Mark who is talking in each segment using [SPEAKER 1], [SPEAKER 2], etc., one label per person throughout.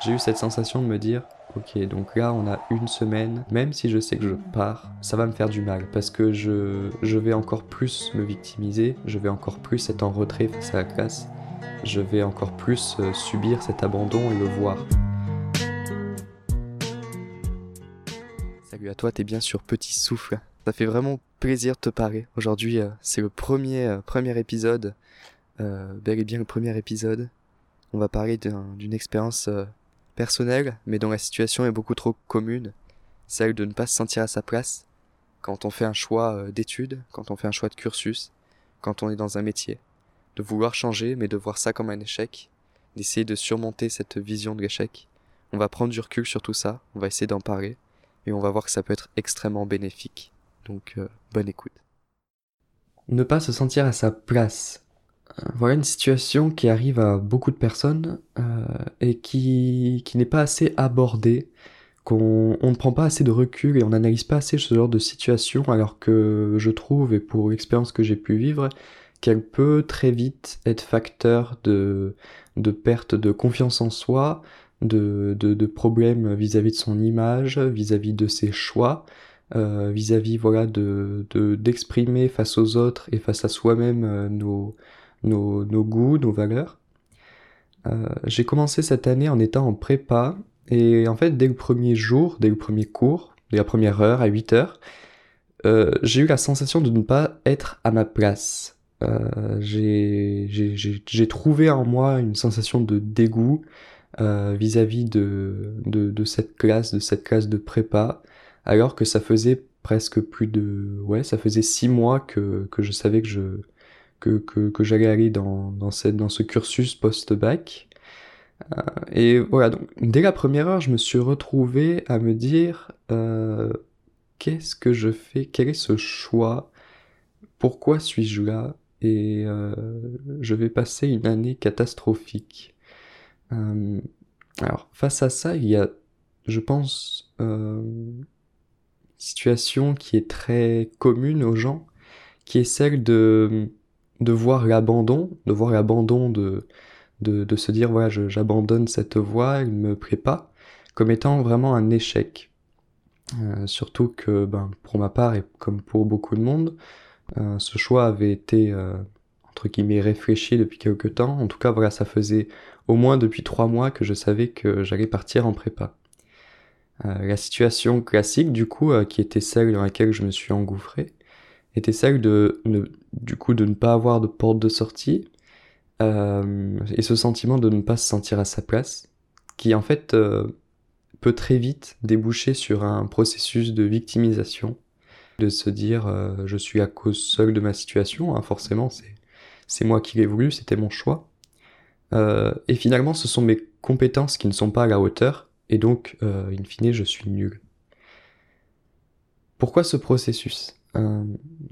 [SPEAKER 1] j'ai eu cette sensation de me dire, ok, donc là on a une semaine, même si je sais que je pars, ça va me faire du mal parce que je, je vais encore plus me victimiser, je vais encore plus être en retrait face à la classe, je vais encore plus euh, subir cet abandon et le voir. Salut à toi, t'es bien sur Petit Souffle. Ça fait vraiment plaisir de te parler. Aujourd'hui, euh, c'est le premier, euh, premier épisode, bel et bien le premier épisode. On va parler d'une expérience personnelle, mais dont la situation est beaucoup trop commune, celle de ne pas se sentir à sa place quand on fait un choix d'études, quand on fait un choix de cursus, quand on est dans un métier de vouloir changer, mais de voir ça comme un échec, d'essayer de surmonter cette vision de l'échec. On va prendre du recul sur tout ça, on va essayer d'en parler, et on va voir que ça peut être extrêmement bénéfique. Donc, euh, bonne écoute. Ne pas se sentir à sa place. Voilà une situation qui arrive à beaucoup de personnes euh, et qui, qui n'est pas assez abordée, qu'on on ne prend pas assez de recul et on n'analyse pas assez ce genre de situation alors que je trouve, et pour l'expérience que j'ai pu vivre, qu'elle peut très vite être facteur de, de perte de confiance en soi, de, de, de problèmes vis-à-vis de son image, vis-à-vis de ses choix, euh, vis-à-vis voilà de d'exprimer face aux autres et face à soi-même euh, nos, nos, goûts, nos valeurs. Euh, j'ai commencé cette année en étant en prépa et en fait dès le premier jour, dès le premier cours, dès la première heure à 8 heures, euh, j'ai eu la sensation de ne pas être à ma place. Euh, j'ai trouvé en moi une sensation de dégoût vis-à-vis de, cette classe, de cette classe de prépa, alors que ça faisait presque plus de... Ouais, ça faisait six mois que je savais que je que, que, que j'allais dans, dans, cette, dans ce cursus post-bac. Euh, et voilà, donc dès la première heure, je me suis retrouvé à me dire euh, qu'est-ce que je fais? Quel est ce choix? Pourquoi suis-je là? Et euh, je vais passer une année catastrophique. Euh, alors face à ça, il y a, je pense, euh, une situation qui est très commune aux gens, qui est celle de de voir l'abandon, de voir l'abandon de, de, se dire voilà j'abandonne cette voie, elle me pas, comme étant vraiment un échec. Euh, surtout que ben, pour ma part et comme pour beaucoup de monde, euh, ce choix avait été euh, entre guillemets réfléchi depuis quelque temps. En tout cas, voilà, ça faisait au moins depuis trois mois que je savais que j'allais partir en prépa. Euh, la situation classique, du coup, qui était celle dans laquelle je me suis engouffré, était celle de, du coup, de ne pas avoir de porte de sortie et ce sentiment de ne pas se sentir à sa place, qui en fait peut très vite déboucher sur un processus de victimisation de se dire euh, je suis à cause seul de ma situation, hein, forcément c'est c'est moi qui l'ai voulu, c'était mon choix. Euh, et finalement ce sont mes compétences qui ne sont pas à la hauteur, et donc euh, in fine je suis nul. Pourquoi ce processus? Euh,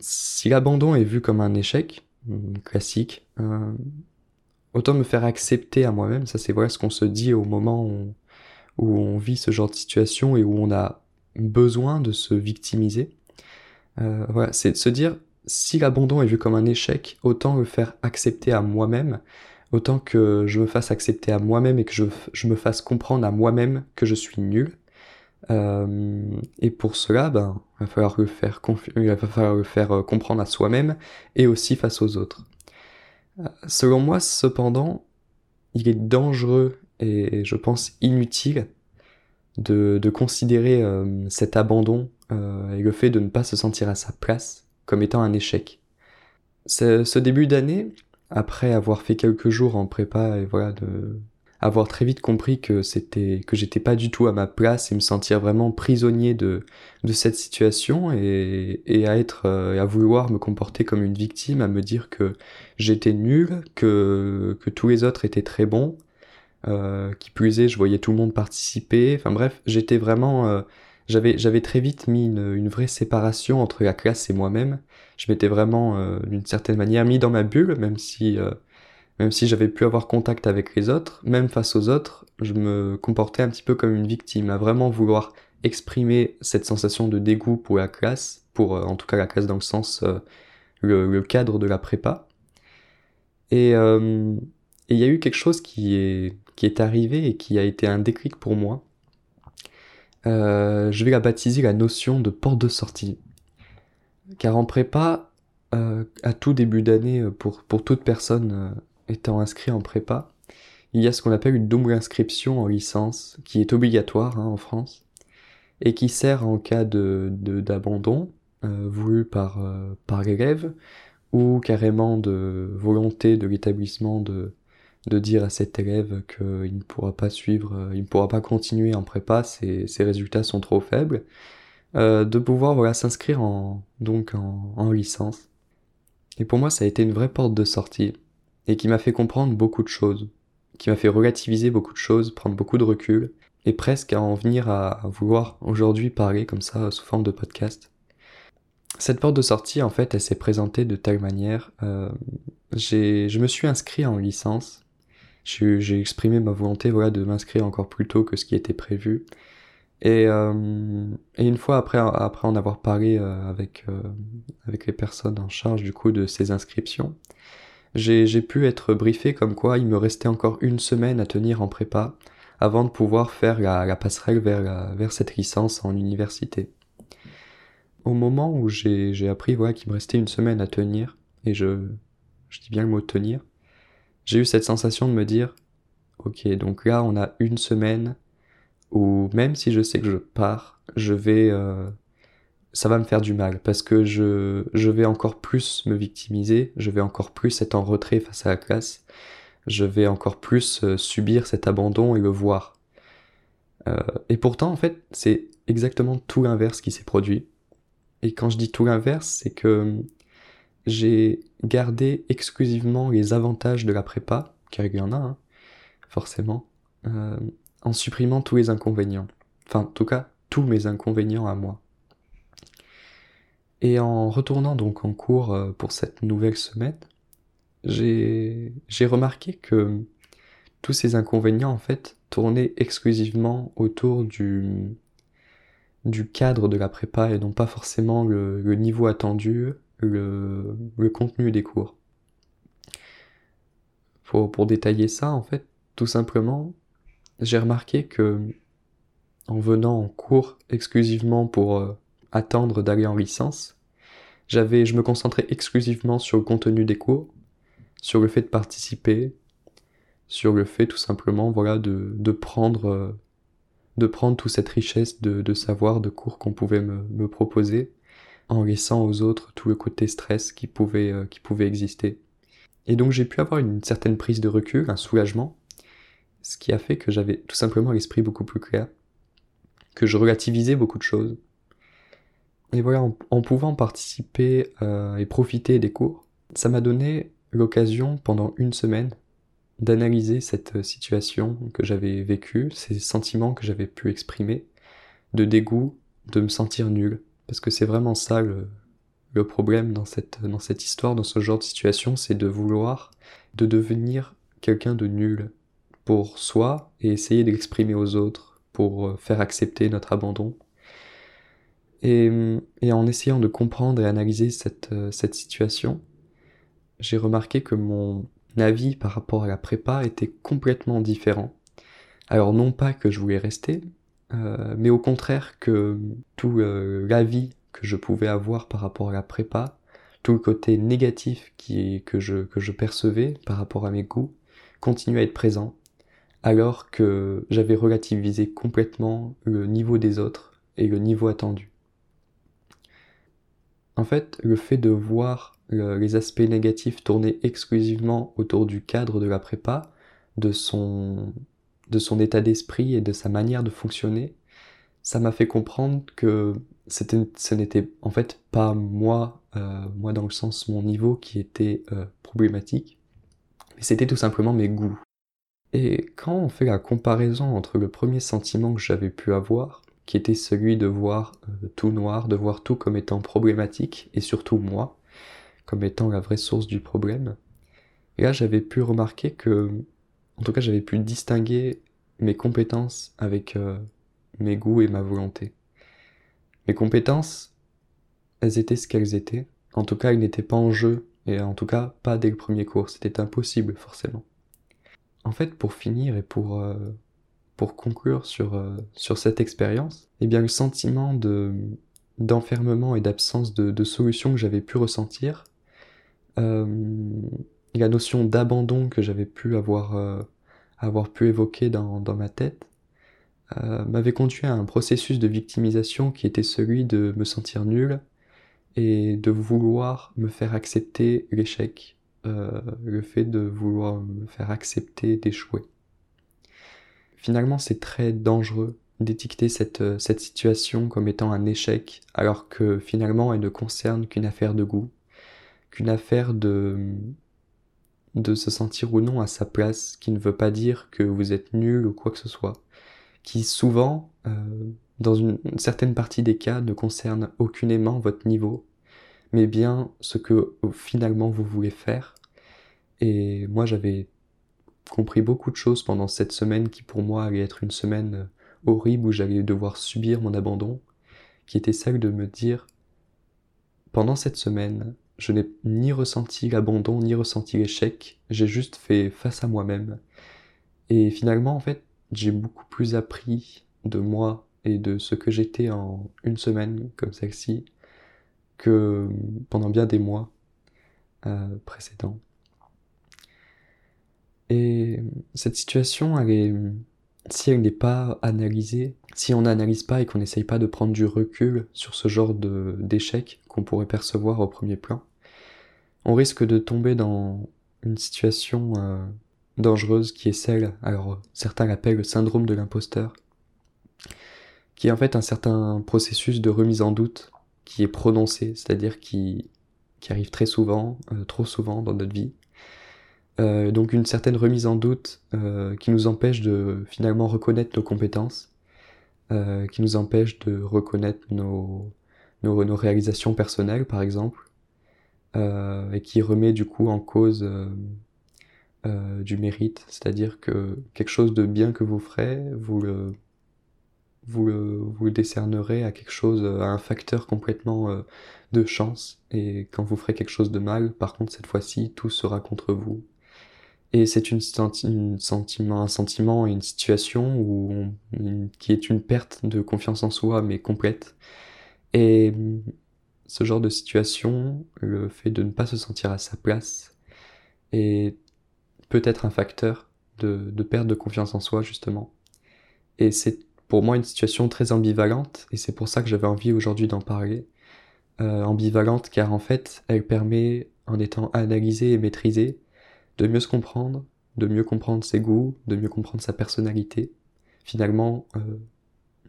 [SPEAKER 1] Si l'abandon est vu comme un échec, mm, classique, euh, autant me faire accepter à moi-même, ça c'est voilà ce qu'on se dit au moment où, on vit ce genre de situation et où on a besoin de se victimiser. Euh, voilà, c'est de se dire, si l'abandon est vu comme un échec, autant le faire accepter à moi-même, autant que je me fasse accepter à moi-même et que je, me fasse comprendre à moi-même que je suis nul. Euh, et pour cela, ben, il va falloir le faire, il va falloir le faire comprendre à soi-même et aussi face aux autres. Euh, selon moi, cependant, il est dangereux et je pense inutile de, de considérer euh, cet abandon euh, et le fait de ne pas se sentir à sa place comme étant un échec. Ce début d'année, après avoir fait quelques jours en prépa et voilà de avoir très vite compris que c'était que j'étais pas du tout à ma place et me sentir vraiment prisonnier de de cette situation et, et à être euh, à vouloir me comporter comme une victime à me dire que j'étais nul que que tous les autres étaient très bons euh, qui plus est je voyais tout le monde participer enfin bref j'étais vraiment euh, j'avais j'avais très vite mis une, une, vraie séparation entre la classe et moi-même. Je m'étais vraiment d'une certaine manière mis dans ma bulle, même si même si j'avais pu avoir contact avec les autres, même face aux autres, je me comportais un petit peu comme une victime, à vraiment vouloir exprimer cette sensation de dégoût pour la classe, pour euh, en tout cas la classe dans le sens euh, le, cadre de la prépa. Et il y a eu quelque chose qui est qui est arrivée et qui a été un déclic pour moi. Euh, je vais la baptiser la notion de porte de sortie. Car en prépa, euh, à tout début d'année, euh, pour, pour toute personne étant inscrit en prépa, il y a ce qu'on appelle une double inscription en licence, qui est obligatoire hein, en France, et qui sert en cas de d'abandon voulu par, par l'élève, ou carrément de volonté de l'établissement de, de dire à cet élève qu'il ne pourra pas suivre, euh, il ne pourra pas continuer en prépa, ses, ses résultats sont trop faibles, euh, de pouvoir voilà s'inscrire en donc en, licence. Et pour moi, ça a été une vraie porte de sortie et qui m'a fait comprendre beaucoup de choses, qui m'a fait relativiser beaucoup de choses, prendre beaucoup de recul et presque à en venir à, vouloir aujourd'hui parler comme ça sous forme de podcast. Cette porte de sortie, en fait, elle s'est présentée de telle manière. Euh, je me suis inscrit en licence j'ai exprimé ma volonté voilà, de m'inscrire encore plus tôt que ce qui était prévu. Et, euh, une fois après, après en avoir parlé euh, avec, euh, avec les personnes en charge du coup de ces inscriptions, j'ai pu être briefé comme quoi il me restait encore une semaine à tenir en prépa avant de pouvoir faire la, la passerelle vers, vers cette licence en université. Au moment où j'ai appris voilà, qu'il me restait une semaine à tenir, et je, je dis bien le mot tenir, j'ai eu cette sensation de me dire, ok, donc là on a une semaine où même si je sais que je pars, je vais, euh, ça va me faire du mal parce que je, je vais encore plus me victimiser, je vais encore plus être en retrait face à la classe, je vais encore plus euh, subir cet abandon et le voir. Euh, et pourtant, en fait, c'est exactement tout l'inverse qui s'est produit. Et quand je dis tout l'inverse, c'est que j'ai gardé exclusivement les avantages de la prépa, car il y en a, hein, forcément, euh, en supprimant tous les inconvénients. Enfin, en tout cas, tous mes inconvénients à moi. Et en retournant donc en cours euh, pour cette nouvelle semaine, j'ai remarqué que tous ces inconvénients, en fait, tournaient exclusivement autour du, du cadre de la prépa et non pas forcément le, niveau attendu, le, le contenu des cours. Pour, pour détailler ça, en fait, tout simplement, j'ai remarqué que en venant en cours exclusivement pour euh, attendre d'aller en licence, j'avais, je me concentrais exclusivement sur le contenu des cours, sur le fait de participer, sur le fait tout simplement, voilà, de, de prendre, euh, de prendre toute cette richesse de, de savoir, de cours qu'on pouvait me, me proposer, en laissant aux autres tout le côté stress qui pouvait, euh, qui pouvait exister. Et donc j'ai pu avoir une certaine prise de recul, un soulagement, ce qui a fait que j'avais tout simplement l'esprit beaucoup plus clair, que je relativisais beaucoup de choses. Et voilà, en, pouvant participer euh, et profiter des cours, ça m'a donné l'occasion pendant une semaine d'analyser cette situation que j'avais vécue, ces sentiments que j'avais pu exprimer, de dégoût, de me sentir nul, parce que c'est vraiment ça le, le problème dans cette, dans cette histoire, dans ce genre de situation, c'est de vouloir, de devenir quelqu'un de nul pour soi et essayer d'exprimer aux autres pour euh, faire accepter notre abandon. Et, en essayant de comprendre et analyser cette, euh, cette situation, j'ai remarqué que mon avis par rapport à la prépa était complètement différent. Alors non pas que je voulais rester, euh, mais au contraire que tout euh, l'avis que je pouvais avoir par rapport à la prépa, tout le côté négatif qui, que, je, que je percevais par rapport à mes goûts, continuait à être présent, alors que j'avais relativisé complètement le niveau des autres et le niveau attendu. En fait, le fait de voir les aspects négatifs tourner exclusivement autour du cadre de la prépa, de son, de son état d'esprit et de sa manière de fonctionner, ça m'a fait comprendre que ce n'était en fait pas moi, euh, moi dans le sens mon niveau qui était euh, problématique, mais c'était tout simplement mes goûts. Et quand on fait la comparaison entre le premier sentiment que j'avais pu avoir, qui était celui de voir euh, tout noir, de voir tout comme étant problématique, et surtout moi, comme étant la vraie source du problème, et là j'avais pu remarquer que en tout cas, j'avais pu distinguer mes compétences avec euh, mes goûts et ma volonté. Mes compétences, elles étaient ce qu'elles étaient. En tout cas, elles n'étaient pas en jeu, et en tout cas, pas dès le premier cours. C'était impossible, forcément. en fait, pour finir et pour, euh, pour conclure sur, euh, sur cette expérience, eh bien, le sentiment de, d'enfermement et d'absence de, de solution que j'avais pu ressentir, euh, la notion d'abandon que j'avais pu avoir, avoir pu évoquer dans, dans ma tête, m'avait conduit à un processus de victimisation qui était celui de me sentir nul et de vouloir me faire accepter l'échec, euh, le fait de vouloir me faire accepter d'échouer. Finalement, c'est très dangereux d'étiqueter cette, euh, cette situation comme étant un échec, alors que finalement elle ne concerne qu'une affaire de goût, qu'une affaire de, de se sentir ou non à sa place, qui ne veut pas dire que vous êtes nul ou quoi que ce soit, qui souvent, euh, dans une, certaine partie des cas, ne concerne aucunement votre niveau, mais bien ce que finalement vous voulez faire, et moi, j'avais compris beaucoup de choses pendant cette semaine qui pour moi allait être une semaine euh, horrible où j'allais devoir subir mon abandon, qui était celle de me dire, pendant cette semaine, je n'ai ni ressenti l'abandon, ni ressenti l'échec, j'ai juste fait face à moi-même. Et finalement, en fait, j'ai beaucoup plus appris de moi et de ce que j'étais en une semaine comme celle-ci que pendant bien des mois euh, précédents. Et cette situation, est, si elle n'est pas analysée, si on n'analyse pas et qu'on n'essaye pas de prendre du recul sur ce genre d'échec qu'on pourrait percevoir au premier plan, on risque de tomber dans une situation euh, dangereuse qui est celle, alors certains l'appellent le syndrome de l'imposteur, qui est en fait un certain processus de remise en doute qui est prononcé, c'est-à-dire qui, arrive très souvent, euh, trop souvent dans notre vie, euh, donc une certaine remise en doute euh, qui nous empêche de finalement reconnaître nos compétences, euh, qui nous empêche de reconnaître nos, nos, nos réalisations personnelles par exemple, euh, et qui remet du coup en cause euh, du mérite, c'est-à-dire que quelque chose de bien que vous ferez, vous le, vous le, vous le décernerez à quelque chose, à un facteur complètement de chance, et quand vous ferez quelque chose de mal, par contre cette fois-ci, tout sera contre vous, et c'est une, sentiment, un sentiment, une situation qui est une perte de confiance en soi, mais complète. Et ce genre de situation, le fait de ne pas se sentir à sa place, est peut-être un facteur de, de perte de confiance en soi, justement. Et c'est pour moi une situation très ambivalente, et c'est pour ça que j'avais envie aujourd'hui d'en parler. Euh, ambivalente car en fait, elle permet, en étant analysée et maîtrisée, de mieux se comprendre, de mieux comprendre ses goûts, de mieux comprendre sa personnalité, finalement euh,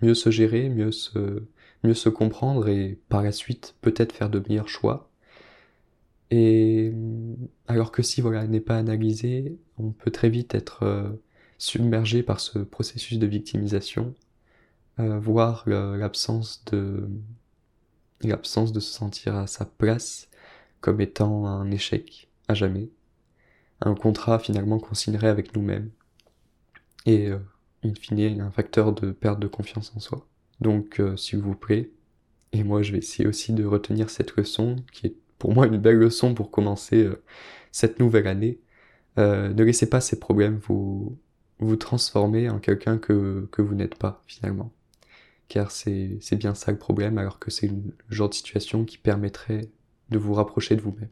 [SPEAKER 1] mieux se gérer, mieux se, mieux se comprendre et par la suite peut-être faire de meilleurs choix. Et alors que si voilà n'est pas analysé, on peut très vite être euh, submergé par ce processus de victimisation, euh, voir l'absence de l'absence de se sentir à sa place comme étant un échec à jamais un contrat finalement qu'on signerait avec nous-mêmes. Et euh, in fine, un facteur de perte de confiance en soi. Donc, euh, s'il vous plaît, et moi je vais essayer aussi de retenir cette leçon, qui est pour moi une belle leçon pour commencer euh, cette nouvelle année. Euh, ne laissez pas ces problèmes vous, vous transformer en quelqu'un que, que vous n'êtes pas finalement. Car c'est bien ça le problème, alors que c'est le genre de situation qui permettrait de vous rapprocher de vous-même.